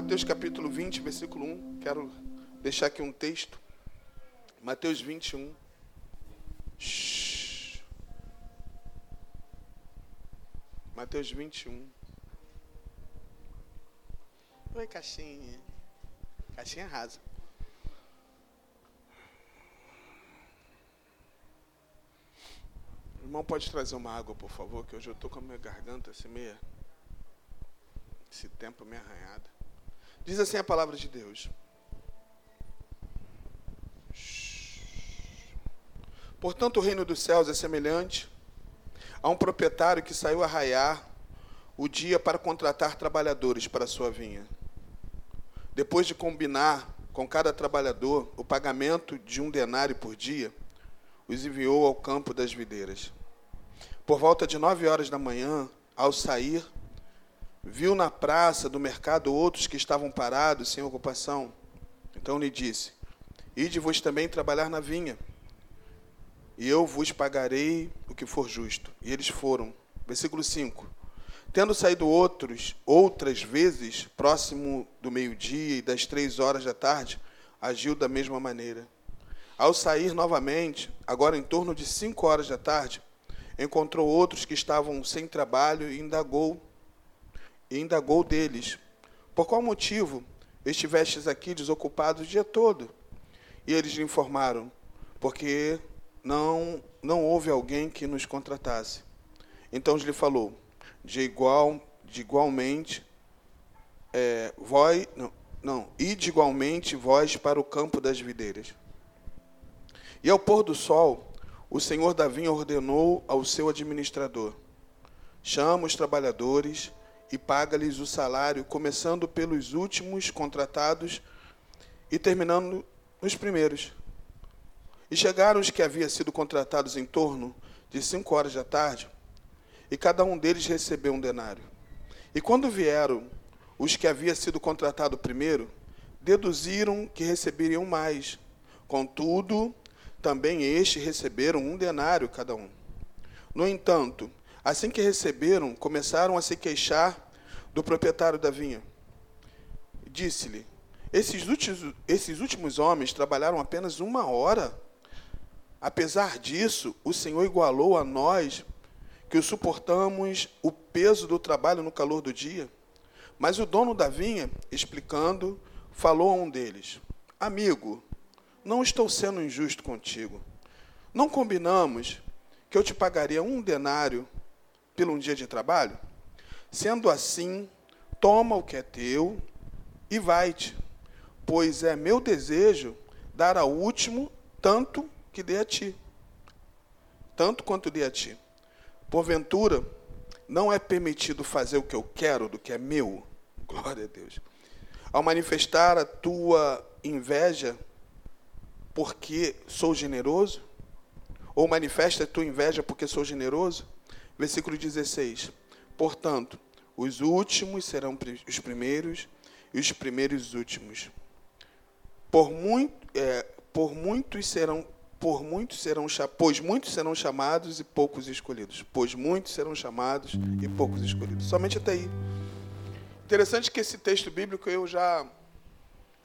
Mateus capítulo 20, versículo 1. Quero deixar aqui um texto. Mateus 21. Shhh. Mateus 21. Oi, caixinha. Caixinha rasa. Irmão pode trazer uma água, por favor, que hoje eu estou com a minha garganta assim meia. Esse tempo meio arranhado. Diz assim a palavra de Deus. Portanto, o reino dos céus é semelhante a um proprietário que saiu a raiar o dia para contratar trabalhadores para a sua vinha. Depois de combinar com cada trabalhador o pagamento de um denário por dia, os enviou ao campo das videiras. Por volta de nove horas da manhã, ao sair, viu na praça do mercado outros que estavam parados sem ocupação. Então lhe disse: Ide vos também trabalhar na vinha, e eu vos pagarei o que for justo. E eles foram. Versículo 5. Tendo saído outros, outras vezes, próximo do meio-dia e das três horas da tarde, agiu da mesma maneira. Ao sair novamente, agora em torno de cinco horas da tarde, encontrou outros que estavam sem trabalho e indagou e indagou deles: Por qual motivo estivestes aqui desocupados o dia todo? E eles lhe informaram: Porque não, não houve alguém que nos contratasse. Então lhe falou: De igual, de igualmente, é, vós, não, não, ide igualmente vós para o campo das videiras. E ao pôr do sol, o senhor da vinha ordenou ao seu administrador: Chama os trabalhadores e paga-lhes o salário, começando pelos últimos contratados e terminando nos primeiros. E chegaram os que haviam sido contratados em torno de cinco horas da tarde, e cada um deles recebeu um denário. E quando vieram os que haviam sido contratados primeiro, deduziram que receberiam mais. Contudo, também estes receberam um denário cada um. No entanto, Assim que receberam, começaram a se queixar do proprietário da vinha. Disse-lhe: esses últimos, esses últimos homens trabalharam apenas uma hora. Apesar disso, o Senhor igualou a nós, que suportamos o peso do trabalho no calor do dia. Mas o dono da vinha, explicando, falou a um deles: Amigo, não estou sendo injusto contigo. Não combinamos que eu te pagaria um denário pelo um dia de trabalho? Sendo assim, toma o que é teu e vai-te, pois é meu desejo dar ao último tanto que dê a ti, tanto quanto dê a ti. Porventura, não é permitido fazer o que eu quero do que é meu. Glória a Deus. Ao manifestar a tua inveja porque sou generoso, ou manifesta a tua inveja porque sou generoso, Versículo 16. Portanto, os últimos serão os primeiros e os primeiros os últimos. Por, muito, é, por muitos serão por muitos serão pois muitos serão chamados e poucos escolhidos. Pois muitos serão chamados e poucos escolhidos. Somente até aí. Interessante que esse texto bíblico eu já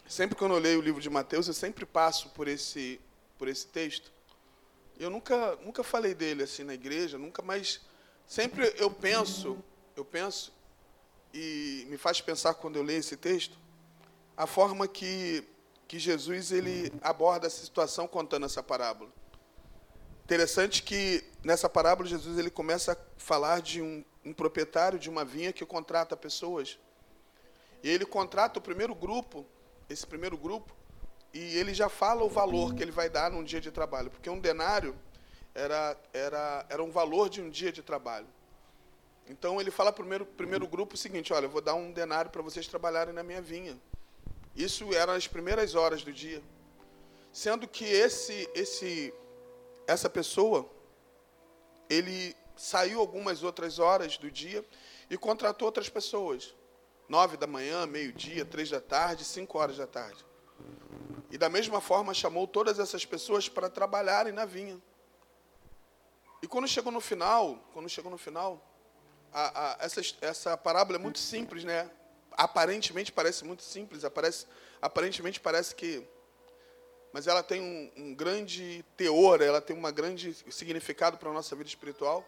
sempre que eu leio o livro de Mateus, eu sempre passo por esse por esse texto. Eu nunca nunca falei dele assim na igreja, nunca mais Sempre eu penso, eu penso, e me faz pensar quando eu leio esse texto, a forma que, que Jesus ele aborda essa situação contando essa parábola. Interessante que nessa parábola Jesus ele começa a falar de um, um proprietário de uma vinha que contrata pessoas. E ele contrata o primeiro grupo, esse primeiro grupo, e ele já fala o valor que ele vai dar num dia de trabalho, porque um denário era, era, era um valor de um dia de trabalho. Então ele fala para o primeiro, primeiro grupo o seguinte: olha, eu vou dar um denário para vocês trabalharem na minha vinha. Isso eram as primeiras horas do dia. Sendo que esse, esse, essa pessoa, ele saiu algumas outras horas do dia e contratou outras pessoas. Nove da manhã, meio-dia, três da tarde, cinco horas da tarde. E da mesma forma chamou todas essas pessoas para trabalharem na vinha. E quando chegou no final, quando chegou no final, a, a, essa, essa parábola é muito simples, né? aparentemente parece muito simples, aparece, aparentemente parece que. Mas ela tem um, um grande teor, ela tem um grande significado para a nossa vida espiritual.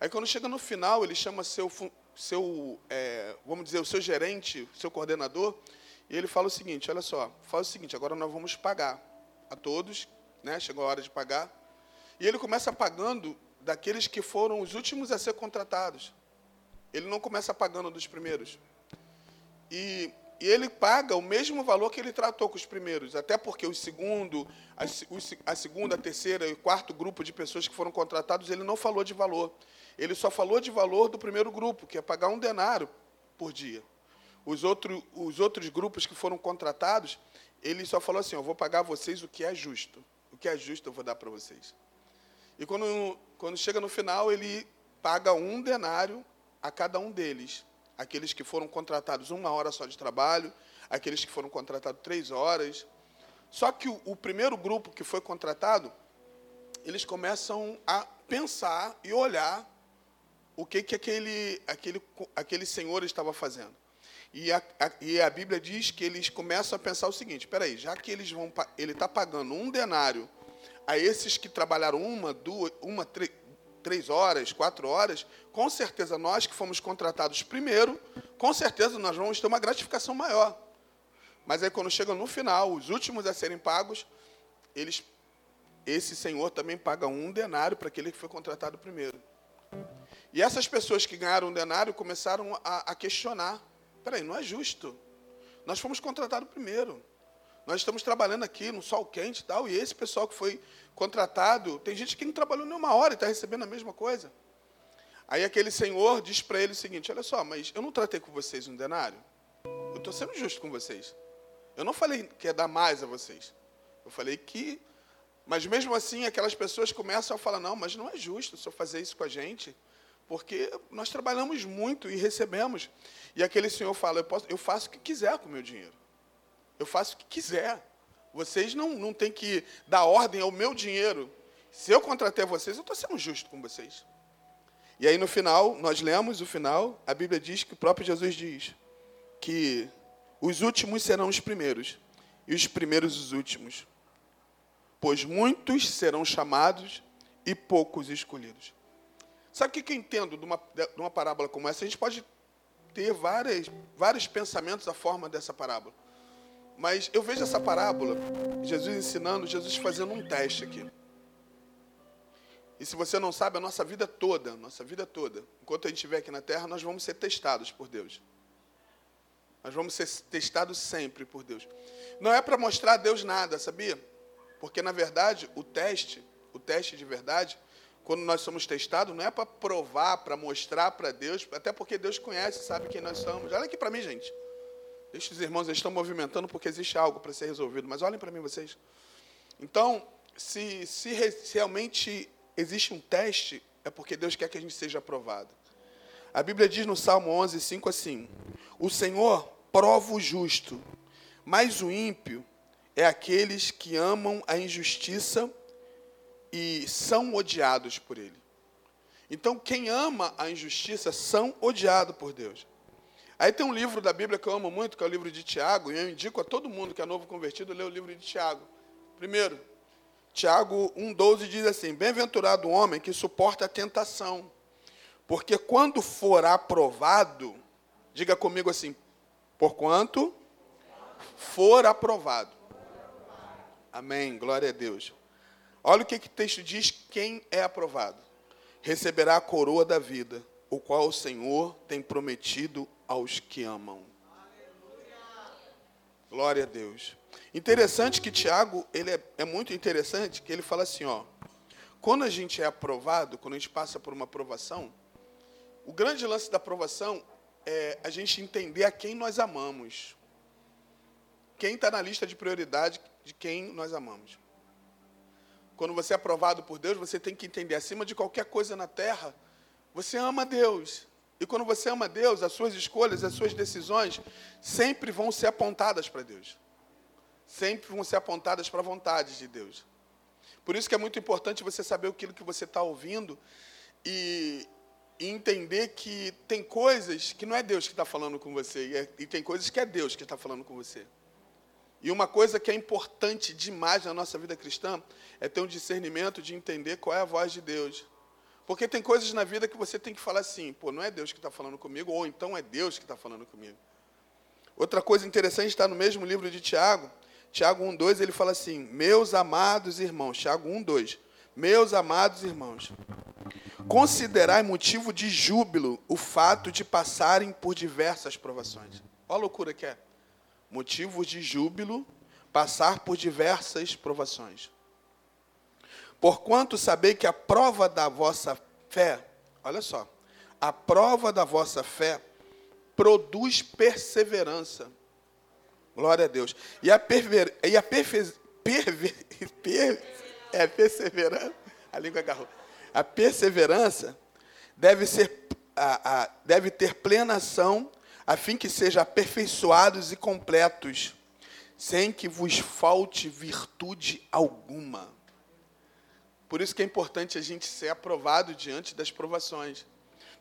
Aí quando chega no final, ele chama seu, seu é, vamos dizer, o seu gerente, seu coordenador, e ele fala o seguinte: olha só, fala o seguinte, agora nós vamos pagar a todos, né? Chegou a hora de pagar. E ele começa pagando daqueles que foram os últimos a ser contratados. Ele não começa pagando dos primeiros. E, e, ele paga o mesmo valor que ele tratou com os primeiros, até porque o segundo, a, a segunda, a terceira e o quarto grupo de pessoas que foram contratados, ele não falou de valor. Ele só falou de valor do primeiro grupo, que é pagar um denário por dia. Os, outro, os outros grupos que foram contratados, ele só falou assim: Eu vou pagar a vocês o que é justo. O que é justo eu vou dar para vocês. E quando, quando chega no final, ele paga um denário a cada um deles. Aqueles que foram contratados uma hora só de trabalho, aqueles que foram contratados três horas. Só que o, o primeiro grupo que foi contratado, eles começam a pensar e olhar o que, que aquele, aquele, aquele senhor estava fazendo. E a, a, e a Bíblia diz que eles começam a pensar o seguinte: espera aí, já que eles vão, ele está pagando um denário a esses que trabalharam uma, duas, uma, três, três horas, quatro horas, com certeza nós que fomos contratados primeiro, com certeza nós vamos ter uma gratificação maior. Mas aí quando chega no final, os últimos a serem pagos, eles, esse senhor também paga um denário para aquele que foi contratado primeiro. E essas pessoas que ganharam um denário começaram a, a questionar: peraí, não é justo. Nós fomos contratados primeiro. Nós estamos trabalhando aqui no sol quente e tal, e esse pessoal que foi contratado, tem gente que não trabalhou nem uma hora e está recebendo a mesma coisa. Aí aquele senhor diz para ele o seguinte: Olha só, mas eu não tratei com vocês um denário? Eu estou sendo justo com vocês. Eu não falei que ia dar mais a vocês. Eu falei que. Mas mesmo assim, aquelas pessoas começam a falar: Não, mas não é justo o senhor fazer isso com a gente, porque nós trabalhamos muito e recebemos. E aquele senhor fala: Eu, posso, eu faço o que quiser com o meu dinheiro. Eu faço o que quiser. Vocês não, não têm que dar ordem ao meu dinheiro. Se eu contratei vocês, eu estou sendo justo com vocês. E aí no final, nós lemos o final, a Bíblia diz que o próprio Jesus diz que os últimos serão os primeiros, e os primeiros os últimos. Pois muitos serão chamados e poucos escolhidos. Sabe o que eu entendo de uma, de uma parábola como essa? A gente pode ter várias, vários pensamentos à forma dessa parábola. Mas eu vejo essa parábola, Jesus ensinando, Jesus fazendo um teste aqui. E se você não sabe, a nossa vida toda, nossa vida toda, enquanto a gente estiver aqui na terra, nós vamos ser testados por Deus. Nós vamos ser testados sempre por Deus. Não é para mostrar a Deus nada, sabia? Porque na verdade, o teste, o teste de verdade, quando nós somos testados, não é para provar, para mostrar para Deus, até porque Deus conhece, sabe quem nós somos. Olha aqui para mim, gente. Os irmãos, estão movimentando porque existe algo para ser resolvido. Mas olhem para mim, vocês. Então, se, se, se realmente existe um teste, é porque Deus quer que a gente seja aprovado. A Bíblia diz no Salmo 11, 5 assim: O Senhor prova o justo, mas o ímpio é aqueles que amam a injustiça e são odiados por ele. Então, quem ama a injustiça são odiados por Deus. Aí tem um livro da Bíblia que eu amo muito, que é o livro de Tiago, e eu indico a todo mundo que é novo convertido ler o livro de Tiago. Primeiro, Tiago 1,12 diz assim: Bem-aventurado o homem que suporta a tentação, porque quando for aprovado, diga comigo assim, porquanto for aprovado. Amém, glória a Deus. Olha o que, que o texto diz: quem é aprovado receberá a coroa da vida, o qual o Senhor tem prometido aos que amam. Glória a Deus. Interessante que Tiago, ele é, é, muito interessante, que ele fala assim, ó. Quando a gente é aprovado, quando a gente passa por uma aprovação, o grande lance da aprovação é a gente entender a quem nós amamos. Quem está na lista de prioridade de quem nós amamos. Quando você é aprovado por Deus, você tem que entender, acima de qualquer coisa na terra, você ama Deus. E quando você ama Deus, as suas escolhas, as suas decisões sempre vão ser apontadas para Deus. Sempre vão ser apontadas para a vontade de Deus. Por isso que é muito importante você saber aquilo que você está ouvindo e, e entender que tem coisas que não é Deus que está falando com você, e, é, e tem coisas que é Deus que está falando com você. E uma coisa que é importante demais na nossa vida cristã é ter um discernimento de entender qual é a voz de Deus. Porque tem coisas na vida que você tem que falar assim, pô, não é Deus que está falando comigo, ou então é Deus que está falando comigo. Outra coisa interessante está no mesmo livro de Tiago, Tiago 1,2, ele fala assim: Meus amados irmãos, Tiago 1,2, Meus amados irmãos, considerai motivo de júbilo o fato de passarem por diversas provações. Olha a loucura que é. Motivo de júbilo passar por diversas provações. Porquanto sabei que a prova da vossa fé, olha só, a prova da vossa fé produz perseverança. Glória a Deus. E a, perver, e a perfe, perver, per, é, perseverança, a língua agarrou. A perseverança deve, ser, a, a, deve ter plena ação, a fim que sejam aperfeiçoados e completos, sem que vos falte virtude alguma. Por isso que é importante a gente ser aprovado diante das provações.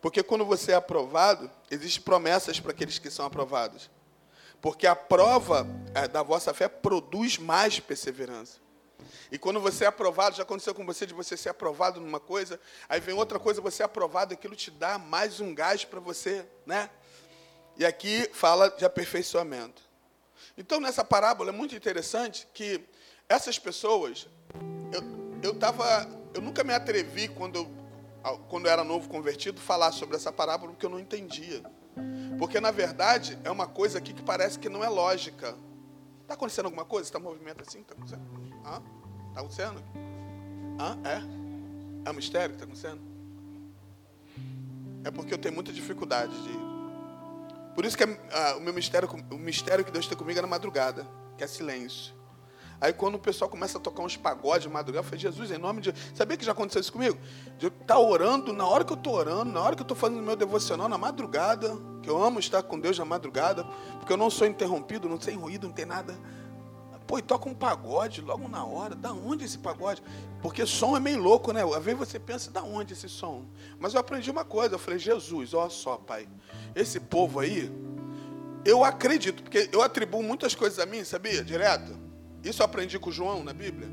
Porque quando você é aprovado, existem promessas para aqueles que são aprovados. Porque a prova é, da vossa fé produz mais perseverança. E quando você é aprovado, já aconteceu com você de você ser aprovado numa coisa, aí vem outra coisa, você é aprovado, aquilo te dá mais um gás para você, né? E aqui fala de aperfeiçoamento. Então, nessa parábola é muito interessante que essas pessoas, eu, eu tava, eu nunca me atrevi quando eu, quando eu era novo convertido falar sobre essa parábola porque eu não entendia. Porque na verdade é uma coisa aqui que parece que não é lógica. Está acontecendo alguma coisa? Está movimento assim? Está acontecendo? Está acontecendo? Hã? É? É um mistério que está acontecendo? É porque eu tenho muita dificuldade de. Por isso que ah, o meu mistério, o mistério que Deus tem comigo é na madrugada, que é silêncio. Aí quando o pessoal começa a tocar uns pagodes de madrugada, eu falei, Jesus, em nome de Sabia que já aconteceu isso comigo? De estar tá orando, na hora que eu estou orando, na hora que eu estou fazendo meu devocional, na madrugada, que eu amo estar com Deus na madrugada, porque eu não sou interrompido, não tem ruído, não tem nada. Pô, e toca um pagode logo na hora. Da onde esse pagode? Porque som é meio louco, né? Às vezes você pensa, da onde esse som? Mas eu aprendi uma coisa, eu falei, Jesus, olha só, pai, esse povo aí, eu acredito, porque eu atribuo muitas coisas a mim, sabia? Direto. Isso eu aprendi com João na Bíblia.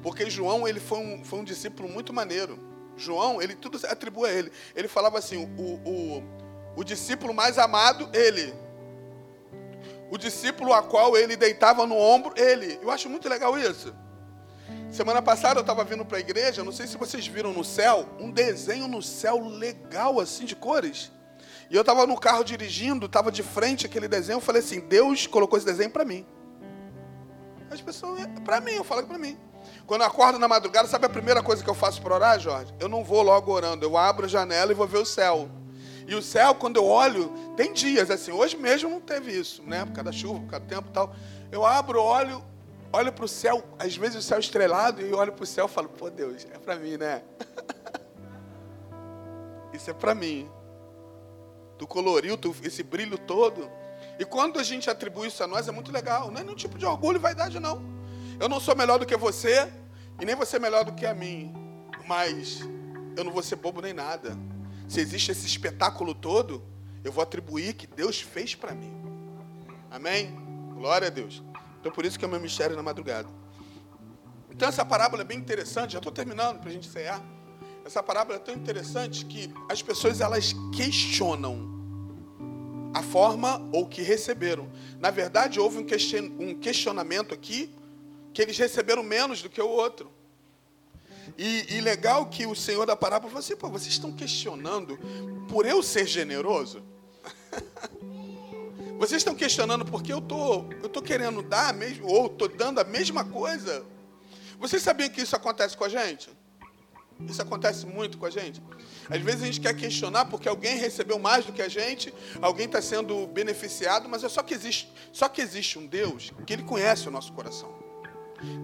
Porque João ele foi um, foi um discípulo muito maneiro. João, ele tudo se atribui a ele. Ele falava assim: o, o, o discípulo mais amado, ele. O discípulo a qual ele deitava no ombro, ele. Eu acho muito legal isso. Semana passada eu estava vindo para a igreja, não sei se vocês viram no céu, um desenho no céu legal assim de cores. E eu estava no carro dirigindo, estava de frente aquele desenho, eu falei assim: Deus colocou esse desenho para mim. As pessoas, para mim, eu falo para mim. Quando eu acordo na madrugada, sabe a primeira coisa que eu faço para orar, Jorge? Eu não vou logo orando, eu abro a janela e vou ver o céu. E o céu, quando eu olho, tem dias assim, hoje mesmo não teve isso, né? Por causa da chuva, por causa do tempo e tal. Eu abro, olho, olho para o céu, às vezes o céu estrelado, e olho para o céu e falo, pô Deus, é para mim, né? isso é para mim. Tu coloriu, tu, esse brilho todo. E quando a gente atribui isso a nós, é muito legal. Não é nenhum tipo de orgulho e vaidade, não. Eu não sou melhor do que você, e nem você é melhor do que a mim. Mas eu não vou ser bobo nem nada. Se existe esse espetáculo todo, eu vou atribuir que Deus fez para mim. Amém? Glória a Deus. Então por isso que é o meu mistério na madrugada. Então essa parábola é bem interessante, já estou terminando para a gente encerrar. Essa parábola é tão interessante que as pessoas elas questionam a forma ou que receberam. Na verdade, houve um questionamento aqui que eles receberam menos do que o outro. E, e legal que o Senhor da parábola falou assim: Pô, vocês estão questionando por eu ser generoso? vocês estão questionando porque eu tô, eu tô querendo dar mesmo, ou estou dando a mesma coisa? Vocês sabiam que isso acontece com a gente? Isso acontece muito com a gente. Às vezes a gente quer questionar porque alguém recebeu mais do que a gente, alguém está sendo beneficiado, mas é só que existe, só que existe um Deus que ele conhece o nosso coração.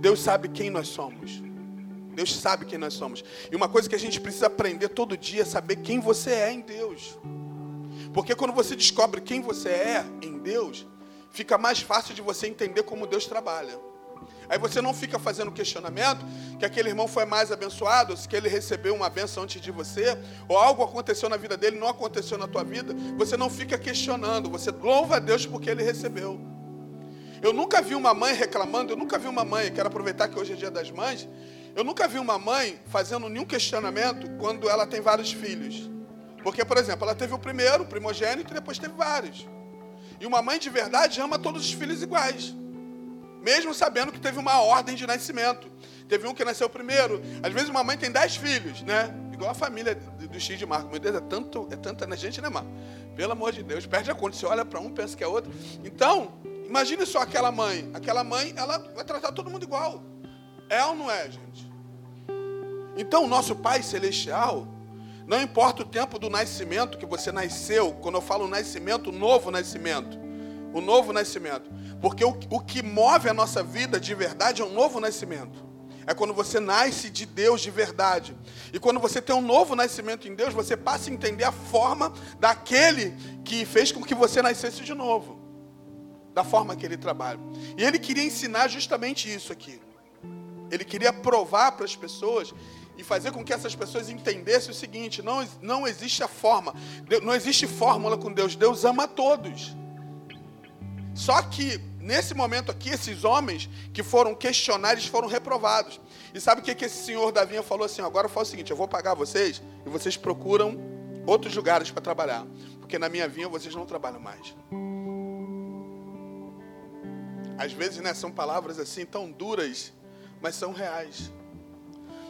Deus sabe quem nós somos. Deus sabe quem nós somos. E uma coisa que a gente precisa aprender todo dia é saber quem você é em Deus. Porque quando você descobre quem você é em Deus, fica mais fácil de você entender como Deus trabalha. Aí você não fica fazendo questionamento que aquele irmão foi mais abençoado, se que ele recebeu uma benção antes de você, ou algo aconteceu na vida dele, não aconteceu na tua vida. Você não fica questionando, você louva a Deus porque ele recebeu. Eu nunca vi uma mãe reclamando, eu nunca vi uma mãe, quero aproveitar que hoje é dia das mães, eu nunca vi uma mãe fazendo nenhum questionamento quando ela tem vários filhos. Porque, por exemplo, ela teve o primeiro, o primogênito, e depois teve vários. E uma mãe de verdade ama todos os filhos iguais. Mesmo sabendo que teve uma ordem de nascimento. Teve um que nasceu primeiro. Às vezes uma mãe tem dez filhos, né? Igual a família do X de Marco. Meu Deus, é, tanto, é tanta né, gente, né, mano? Pelo amor de Deus, perde a conta. Você olha para um, pensa que é outro. Então, imagine só aquela mãe. Aquela mãe, ela vai tratar todo mundo igual. É ou não é, gente? Então, o nosso Pai Celestial, não importa o tempo do nascimento que você nasceu, quando eu falo nascimento, novo nascimento, o novo nascimento, porque o, o que move a nossa vida de verdade é um novo nascimento. É quando você nasce de Deus de verdade. E quando você tem um novo nascimento em Deus, você passa a entender a forma daquele que fez com que você nascesse de novo. Da forma que ele trabalha. E ele queria ensinar justamente isso aqui. Ele queria provar para as pessoas e fazer com que essas pessoas entendessem o seguinte: não, não existe a forma, não existe fórmula com Deus, Deus ama todos. Só que nesse momento aqui, esses homens que foram questionar, eles foram reprovados. E sabe o que, que esse senhor da vinha falou assim? Agora faz o seguinte: eu vou pagar vocês e vocês procuram outros lugares para trabalhar, porque na minha vinha vocês não trabalham mais. Às vezes, né, são palavras assim tão duras, mas são reais.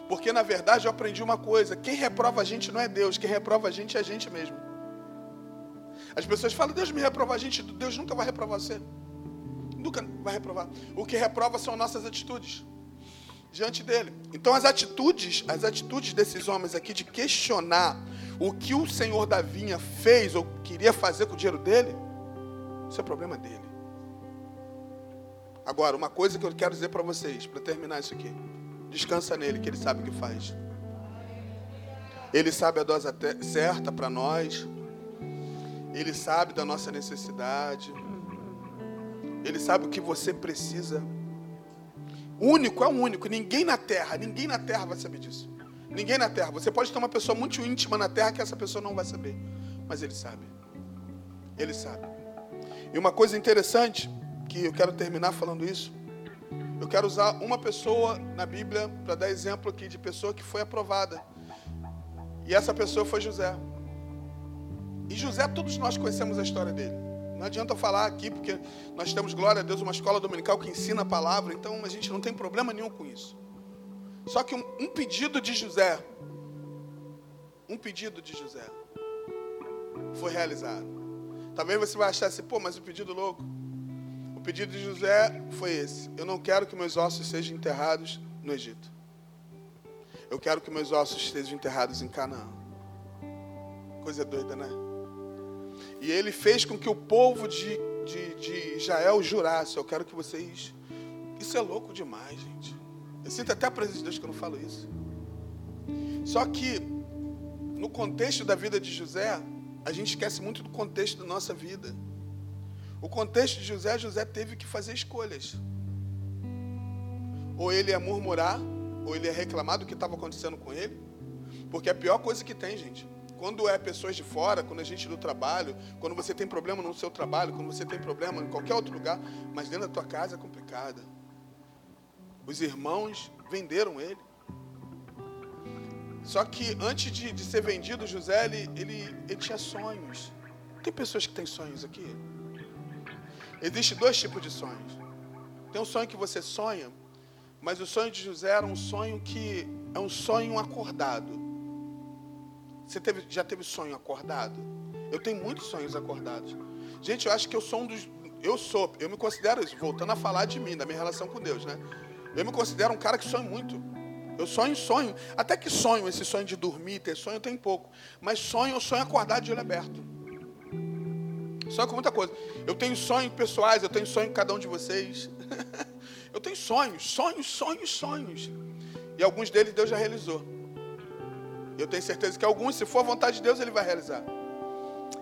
Porque na verdade eu aprendi uma coisa: quem reprova a gente não é Deus, quem reprova a gente é a gente mesmo. As pessoas falam, Deus me reprova a gente, Deus nunca vai reprovar você. Nunca vai reprovar. O que reprova são nossas atitudes diante dele. Então as atitudes, as atitudes desses homens aqui de questionar o que o Senhor da vinha fez ou queria fazer com o dinheiro dele, isso é problema dele. Agora, uma coisa que eu quero dizer para vocês, para terminar isso aqui. Descansa nele, que ele sabe o que faz. Ele sabe a dose certa para nós. Ele sabe da nossa necessidade. Ele sabe o que você precisa. Único é o único. Ninguém na terra, ninguém na terra vai saber disso. Ninguém na terra. Você pode ter uma pessoa muito íntima na terra que essa pessoa não vai saber. Mas ele sabe. Ele sabe. E uma coisa interessante, que eu quero terminar falando isso. Eu quero usar uma pessoa na Bíblia para dar exemplo aqui de pessoa que foi aprovada. E essa pessoa foi José. E José, todos nós conhecemos a história dele. Não adianta eu falar aqui, porque nós temos, glória a Deus, uma escola dominical que ensina a palavra, então a gente não tem problema nenhum com isso. Só que um, um pedido de José, um pedido de José, foi realizado. Talvez você vai achar assim, pô, mas o pedido louco. O pedido de José foi esse: Eu não quero que meus ossos sejam enterrados no Egito. Eu quero que meus ossos estejam enterrados em Canaã. Coisa doida, né? E ele fez com que o povo de, de, de Israel jurasse: Eu quero que vocês. Isso é louco demais, gente. Eu sinto até a presença de Deus quando eu falo isso. Só que, no contexto da vida de José, a gente esquece muito do contexto da nossa vida. O contexto de José, José teve que fazer escolhas. Ou ele ia murmurar, ou ele ia reclamar do que estava acontecendo com ele. Porque é a pior coisa que tem, gente. Quando é pessoas de fora, quando a gente do trabalho, quando você tem problema no seu trabalho, quando você tem problema em qualquer outro lugar, mas dentro da tua casa é complicada. Os irmãos venderam ele. Só que antes de, de ser vendido, José, ele, ele, ele tinha sonhos. Tem pessoas que têm sonhos aqui? Existem dois tipos de sonhos. Tem um sonho que você sonha, mas o sonho de José era um sonho que é um sonho acordado. Você teve, já teve sonho acordado? Eu tenho muitos sonhos acordados. Gente, eu acho que eu sou um dos. Eu sou, eu me considero isso, voltando a falar de mim, da minha relação com Deus, né? Eu me considero um cara que sonha muito. Eu sonho, sonho. Até que sonho, esse sonho de dormir, ter sonho, tem pouco. Mas sonho, eu sonho acordado de olho aberto. Sonho com muita coisa. Eu tenho sonhos pessoais, eu tenho sonho com cada um de vocês. eu tenho sonhos, sonhos, sonhos, sonhos. E alguns deles Deus já realizou. Eu tenho certeza que alguns, se for a vontade de Deus, Ele vai realizar.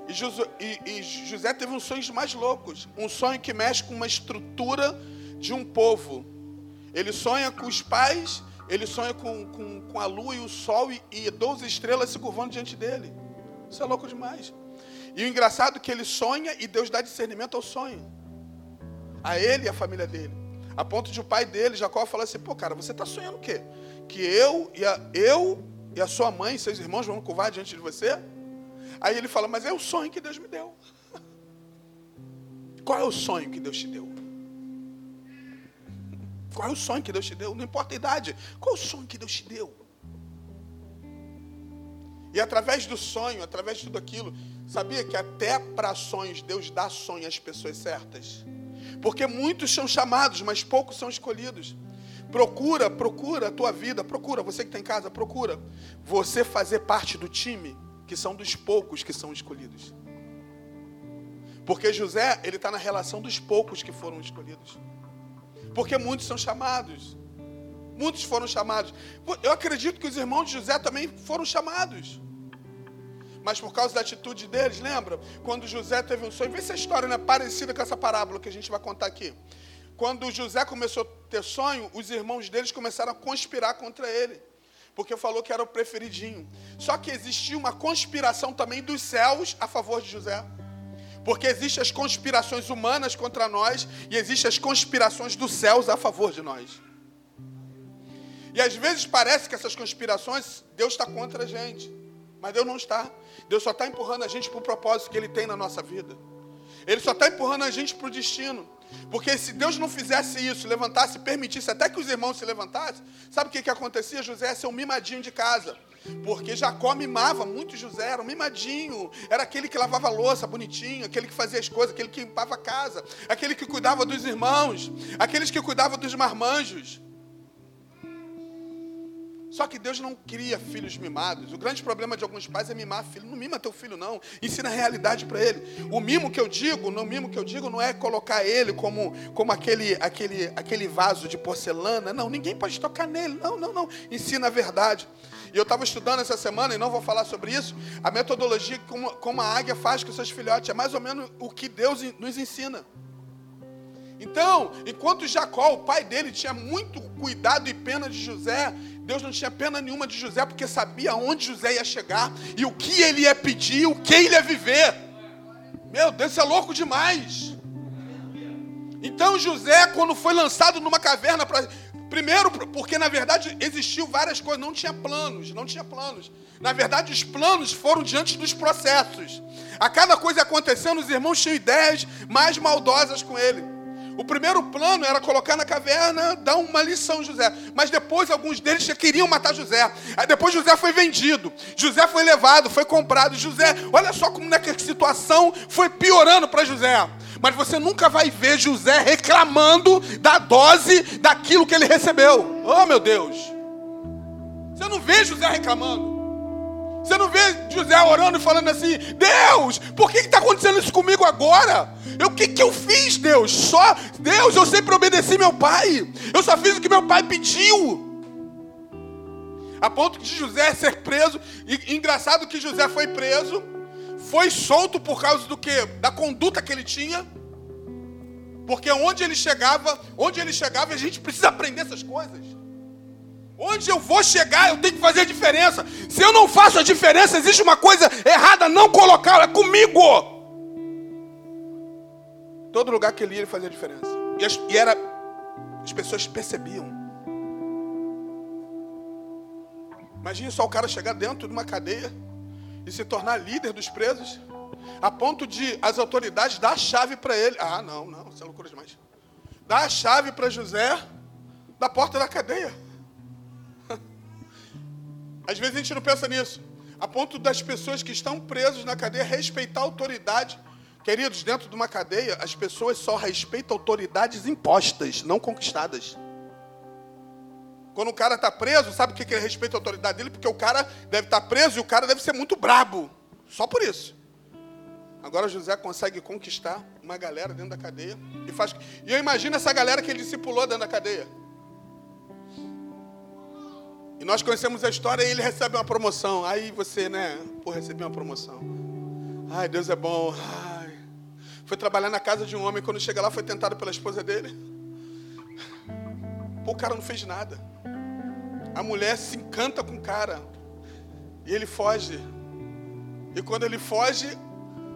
E, José, e, e José teve uns sonhos mais loucos. Um sonho que mexe com uma estrutura de um povo. Ele sonha com os pais, ele sonha com, com, com a lua e o sol e, e 12 estrelas se curvando diante dele. Isso é louco demais. E o engraçado é que ele sonha e Deus dá discernimento ao sonho. A ele e a família dele. A ponto de o pai dele, Jacó, falar assim: pô, cara, você está sonhando o quê? Que eu e, a, eu e a sua mãe e seus irmãos vão curvar diante de você? Aí ele fala: mas é o sonho que Deus me deu. Qual é o sonho que Deus te deu? Qual é o sonho que Deus te deu? Não importa a idade. Qual é o sonho que Deus te deu? E através do sonho, através de tudo aquilo, sabia que até para sonhos Deus dá sonho às pessoas certas? Porque muitos são chamados, mas poucos são escolhidos. Procura, procura a tua vida, procura, você que está em casa, procura você fazer parte do time, que são dos poucos que são escolhidos. Porque José, ele está na relação dos poucos que foram escolhidos. Porque muitos são chamados. Muitos foram chamados. Eu acredito que os irmãos de José também foram chamados. Mas por causa da atitude deles, lembra? Quando José teve um sonho, vê se a história não é parecida com essa parábola que a gente vai contar aqui. Quando José começou a ter sonho, os irmãos deles começaram a conspirar contra ele. Porque falou que era o preferidinho. Só que existia uma conspiração também dos céus a favor de José. Porque existem as conspirações humanas contra nós e existem as conspirações dos céus a favor de nós. E às vezes parece que essas conspirações, Deus está contra a gente. Mas Deus não está. Deus só está empurrando a gente para o propósito que Ele tem na nossa vida. Ele só está empurrando a gente para o destino. Porque se Deus não fizesse isso, levantasse, permitisse até que os irmãos se levantassem, sabe o que, que acontecia? José ia ser um mimadinho de casa. Porque Jacó mimava muito José, era um mimadinho. Era aquele que lavava louça bonitinho, aquele que fazia as coisas, aquele que limpava a casa, aquele que cuidava dos irmãos, aqueles que cuidavam dos marmanjos. Só que Deus não cria filhos mimados. O grande problema de alguns pais é mimar filho. Não mima teu filho, não. Ensina a realidade para ele. O mimo que eu digo, no mimo que eu digo, não é colocar ele como, como aquele, aquele, aquele vaso de porcelana. Não, ninguém pode tocar nele. Não, não, não. Ensina a verdade. E eu estava estudando essa semana, e não vou falar sobre isso, a metodologia como, como a águia faz com seus filhotes. É mais ou menos o que Deus nos ensina. Então, enquanto Jacó, o pai dele, tinha muito cuidado e pena de José, Deus não tinha pena nenhuma de José, porque sabia onde José ia chegar e o que ele ia pedir, o que ele ia viver. Meu Deus, isso é louco demais. Então José, quando foi lançado numa caverna para. Primeiro, porque na verdade existiu várias coisas, não tinha planos, não tinha planos. Na verdade, os planos foram diante dos processos. A cada coisa acontecendo, os irmãos tinham ideias mais maldosas com ele. O primeiro plano era colocar na caverna, dar uma lição José. Mas depois alguns deles já queriam matar José. Aí depois José foi vendido. José foi levado, foi comprado. José, olha só como é que a situação foi piorando para José. Mas você nunca vai ver José reclamando da dose daquilo que ele recebeu. Oh meu Deus! Você não vê José reclamando. Você não vê José orando e falando assim: Deus, por que está acontecendo isso comigo agora? O que, que eu fiz, Deus? Só, Deus, eu sempre obedeci meu pai. Eu só fiz o que meu pai pediu. A ponto de José ser preso. E engraçado que José foi preso, foi solto por causa do que? Da conduta que ele tinha. Porque onde ele chegava, onde ele chegava, a gente precisa aprender essas coisas. Onde eu vou chegar, eu tenho que fazer a diferença. Se eu não faço a diferença, existe uma coisa errada, não colocar, é comigo. Todo lugar que ele ia, ele fazia a diferença. E, as, e era, as pessoas percebiam. Imagina só o cara chegar dentro de uma cadeia e se tornar líder dos presos, a ponto de as autoridades dar a chave para ele. Ah, não, não, isso é loucura demais. Dar a chave para José da porta da cadeia. Às vezes a gente não pensa nisso. A ponto das pessoas que estão presas na cadeia respeitar a autoridade. Queridos, dentro de uma cadeia, as pessoas só respeitam autoridades impostas, não conquistadas. Quando o cara está preso, sabe o que ele respeita a autoridade dele? Porque o cara deve estar tá preso e o cara deve ser muito brabo. Só por isso. Agora José consegue conquistar uma galera dentro da cadeia e faz. E eu imagino essa galera que ele discipulou dentro da cadeia. E nós conhecemos a história e ele recebe uma promoção. Aí você, né? Pô, recebi uma promoção. Ai, Deus é bom. Ai. Foi trabalhar na casa de um homem. Quando chega lá, foi tentado pela esposa dele. o cara não fez nada. A mulher se encanta com o cara. E ele foge. E quando ele foge,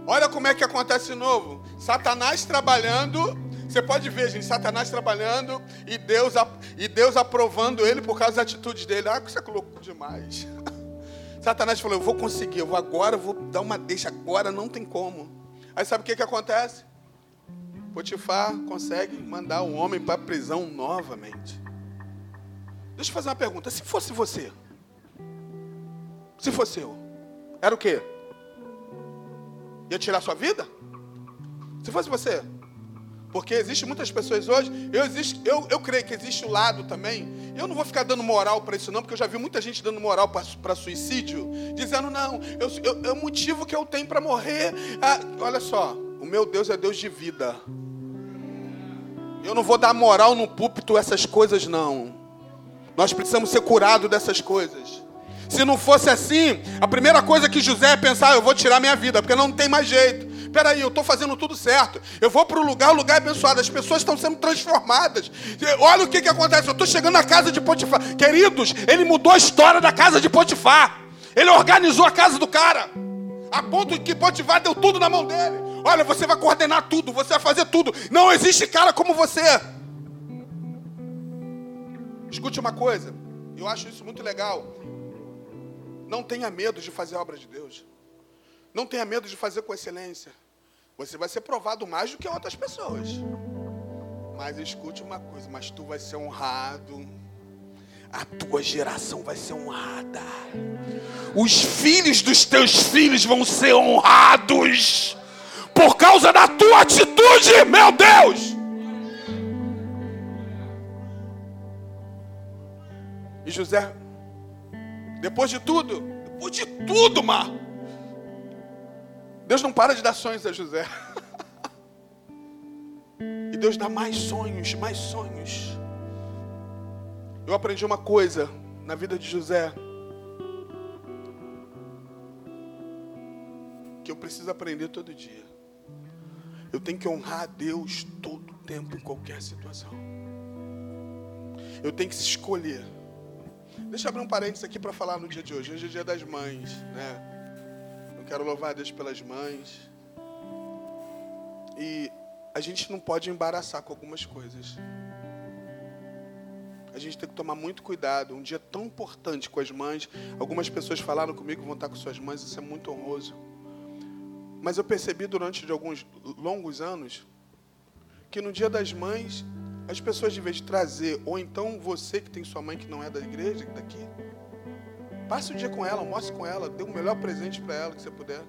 olha como é que acontece de novo. Satanás trabalhando. Você pode ver, gente, Satanás trabalhando e Deus, e Deus aprovando ele por causa das atitudes dele. Ah, isso é louco demais. Satanás falou: Eu vou conseguir, eu vou agora, eu vou dar uma deixa, agora não tem como. Aí sabe o que, que acontece? Potifar consegue mandar o homem para a prisão novamente. Deixa eu fazer uma pergunta: se fosse você, se fosse eu, era o quê? Ia tirar sua vida? Se fosse você. Porque existem muitas pessoas hoje, eu, existe, eu, eu creio que existe o lado também. Eu não vou ficar dando moral para isso, não, porque eu já vi muita gente dando moral para suicídio, dizendo, não, eu, eu, é o motivo que eu tenho para morrer. Ah, olha só, o meu Deus é Deus de vida. Eu não vou dar moral no púlpito essas coisas, não. Nós precisamos ser curados dessas coisas. Se não fosse assim, a primeira coisa que José ia pensar, eu vou tirar minha vida, porque não tem mais jeito. Peraí, eu estou fazendo tudo certo. Eu vou para o lugar, o lugar é abençoado. As pessoas estão sendo transformadas. Olha o que, que acontece. Eu estou chegando na casa de Potifar. Queridos, ele mudou a história da casa de Potifar. Ele organizou a casa do cara. A ponto de que Potifar deu tudo na mão dele. Olha, você vai coordenar tudo, você vai fazer tudo. Não existe cara como você. Escute uma coisa, eu acho isso muito legal. Não tenha medo de fazer a obra de Deus. Não tenha medo de fazer com excelência. Você vai ser provado mais do que outras pessoas. Mas escute uma coisa, mas tu vai ser honrado. A tua geração vai ser honrada. Os filhos dos teus filhos vão ser honrados por causa da tua atitude, meu Deus. E José, depois de tudo, depois de tudo, Mar, Deus não para de dar sonhos a José. e Deus dá mais sonhos, mais sonhos. Eu aprendi uma coisa na vida de José. Que eu preciso aprender todo dia. Eu tenho que honrar a Deus todo tempo, em qualquer situação. Eu tenho que se escolher. Deixa eu abrir um parênteses aqui para falar no dia de hoje. Hoje é dia das mães, né? Eu quero louvar a Deus pelas mães. E a gente não pode embaraçar com algumas coisas. A gente tem que tomar muito cuidado. Um dia tão importante com as mães. Algumas pessoas falaram comigo que vão estar com suas mães, isso é muito honroso. Mas eu percebi durante de alguns longos anos que no dia das mães as pessoas, de vez de trazer, ou então você que tem sua mãe que não é da igreja, daqui, passe o dia com ela, almoce com ela, dê o melhor presente para ela que você puder.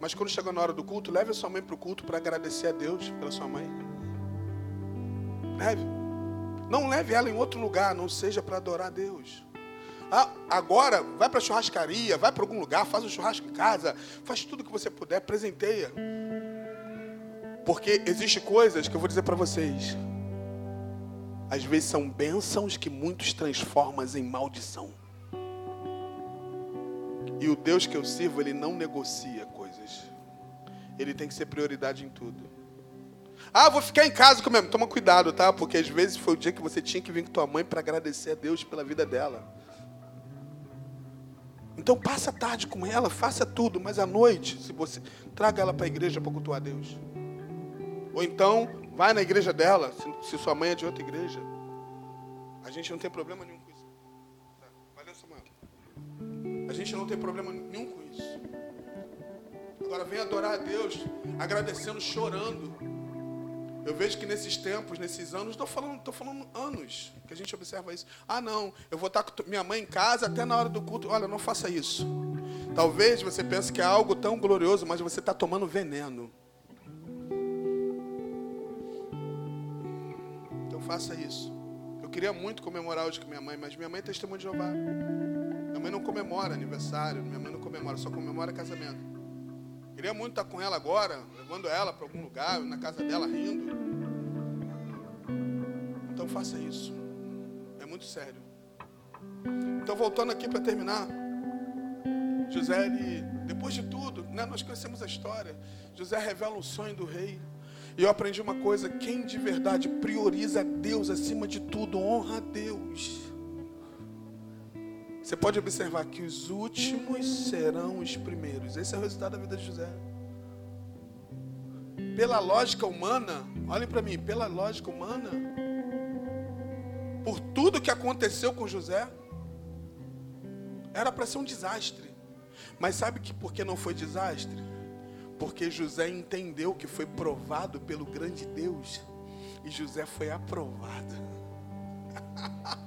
Mas quando chegar na hora do culto, leve a sua mãe para o culto para agradecer a Deus pela sua mãe. Leve. Não leve ela em outro lugar, não seja para adorar a Deus. Ah, agora, vai para a churrascaria, vai para algum lugar, faz um churrasco em casa, faz tudo que você puder, presenteia. Porque existe coisas que eu vou dizer para vocês. Às vezes são bênçãos que muitos transformam em maldição. E o Deus que eu sirvo, ele não negocia coisas. Ele tem que ser prioridade em tudo. Ah, vou ficar em casa com minha Toma cuidado, tá? Porque às vezes foi o dia que você tinha que vir com tua mãe para agradecer a Deus pela vida dela. Então passa a tarde com ela, faça tudo, mas à noite, se você traga ela para a igreja para cultuar a Deus. Ou então, vai na igreja dela, se, sua mãe é de outra igreja. A gente não tem problema nenhum Não tem problema nenhum com isso. Agora vem adorar a Deus, agradecendo, chorando. Eu vejo que nesses tempos, nesses anos, estou falando, estou falando anos que a gente observa isso. Ah, não, eu vou estar com minha mãe em casa até na hora do culto. Olha, não faça isso. Talvez você pense que é algo tão glorioso, mas você está tomando veneno. faça isso. Queria muito comemorar hoje com minha mãe, mas minha mãe é testemunha de Jeová. Minha mãe não comemora aniversário, minha mãe não comemora, só comemora casamento. Queria muito estar com ela agora, levando ela para algum lugar, na casa dela, rindo. Então faça isso. É muito sério. Então, voltando aqui para terminar. José, ele, depois de tudo, né, nós conhecemos a história. José revela o sonho do rei. E eu aprendi uma coisa: quem de verdade prioriza Deus acima de tudo, honra a Deus. Você pode observar que os últimos serão os primeiros. Esse é o resultado da vida de José. Pela lógica humana, olhem para mim, pela lógica humana, por tudo que aconteceu com José, era para ser um desastre. Mas sabe que por que não foi desastre? Porque José entendeu que foi provado pelo grande Deus. E José foi aprovado.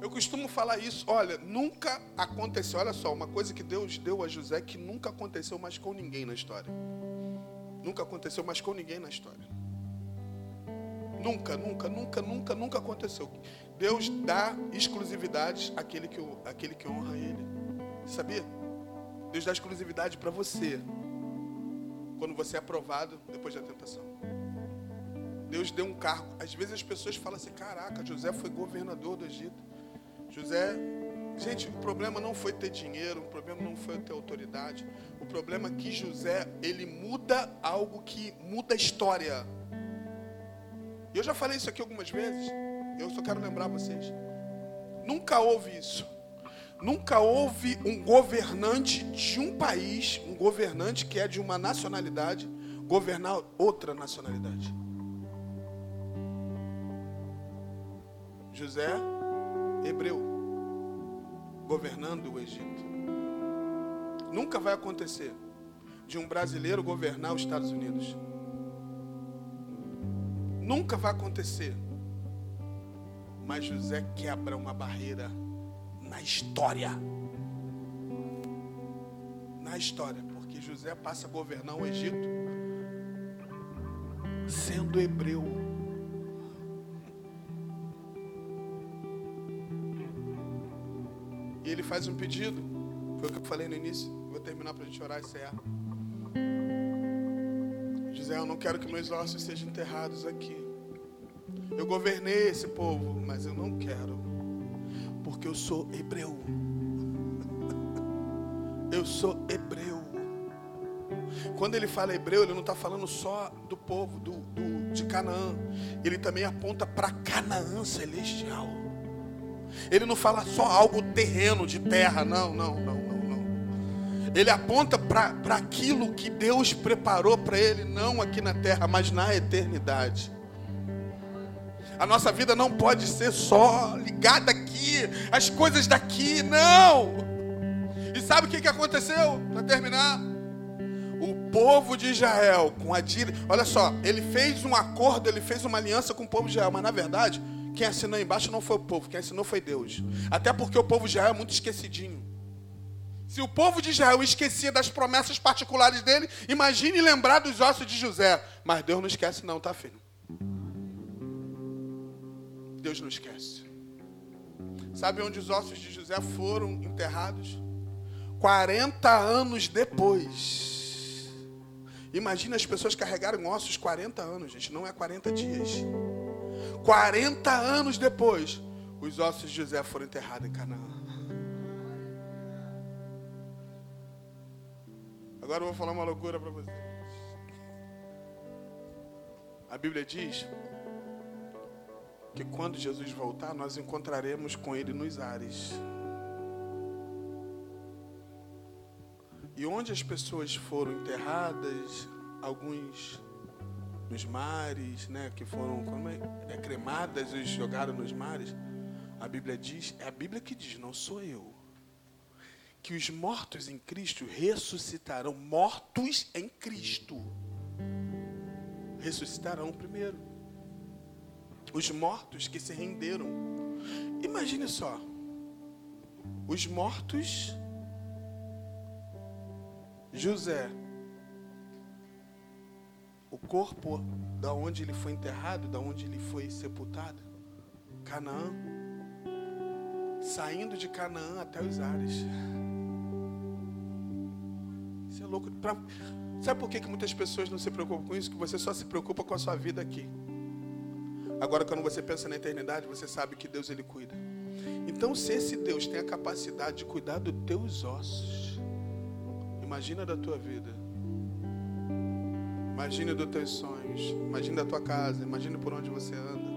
Eu costumo falar isso. Olha, nunca aconteceu. Olha só, uma coisa que Deus deu a José que nunca aconteceu mais com ninguém na história. Nunca aconteceu mais com ninguém na história. Nunca, nunca, nunca, nunca, nunca aconteceu. Deus dá exclusividades àquele que, àquele que honra Ele. Sabia? Deus dá exclusividade para você. Quando você é aprovado depois da tentação. Deus deu um cargo. Às vezes as pessoas falam assim: caraca, José foi governador do Egito. José. Gente, o problema não foi ter dinheiro, o problema não foi ter autoridade. O problema é que José, ele muda algo que muda a história. Eu já falei isso aqui algumas vezes. Eu só quero lembrar vocês. Nunca houve isso. Nunca houve um governante de um país, um governante que é de uma nacionalidade, governar outra nacionalidade. José, hebreu, governando o Egito. Nunca vai acontecer de um brasileiro governar os Estados Unidos. Nunca vai acontecer. Mas José quebra uma barreira na história. Na história, porque José passa a governar o Egito sendo hebreu. E ele faz um pedido. Foi o que eu falei no início. Vou terminar para a gente orar e cear. José, eu não quero que meus ossos sejam enterrados aqui. Eu governei esse povo, mas eu não quero, porque eu sou hebreu. Eu sou hebreu. Quando ele fala hebreu, ele não está falando só do povo do, do de Canaã. Ele também aponta para Canaã celestial. Ele não fala só algo terreno, de terra, não, não, não, não, não. Ele aponta para aquilo que Deus preparou para ele, não aqui na terra, mas na eternidade. A nossa vida não pode ser só ligada as coisas daqui, não. E sabe o que, que aconteceu? Para terminar, o povo de Israel com a dire... olha só, ele fez um acordo, ele fez uma aliança com o povo de Israel, mas na verdade, quem assinou embaixo não foi o povo, quem assinou foi Deus. Até porque o povo de Israel é muito esquecidinho. Se o povo de Israel esquecia das promessas particulares dele, imagine lembrar dos ossos de José. Mas Deus não esquece, não, tá, filho? Deus não esquece. Sabe onde os ossos de José foram enterrados? 40 anos depois. Imagina as pessoas carregarem ossos 40 anos, gente, não é 40 dias. 40 anos depois, os ossos de José foram enterrados em Canaã. Agora eu vou falar uma loucura para vocês. A Bíblia diz que quando Jesus voltar, nós encontraremos com Ele nos ares. E onde as pessoas foram enterradas, alguns nos mares, né, que foram como é, é, cremadas e jogadas nos mares, a Bíblia diz, é a Bíblia que diz, não sou eu, que os mortos em Cristo ressuscitarão, mortos em Cristo, ressuscitarão primeiro os mortos que se renderam. Imagine só, os mortos, José, o corpo da onde ele foi enterrado, da onde ele foi sepultado, Canaã, saindo de Canaã até os ares. Isso é louco. Pra... Sabe por que, que muitas pessoas não se preocupam com isso? Que você só se preocupa com a sua vida aqui. Agora, quando você pensa na eternidade, você sabe que Deus ele cuida. Então, se esse Deus tem a capacidade de cuidar dos teus ossos, imagina da tua vida. Imagine dos teus sonhos. Imagine da tua casa. Imagine por onde você anda.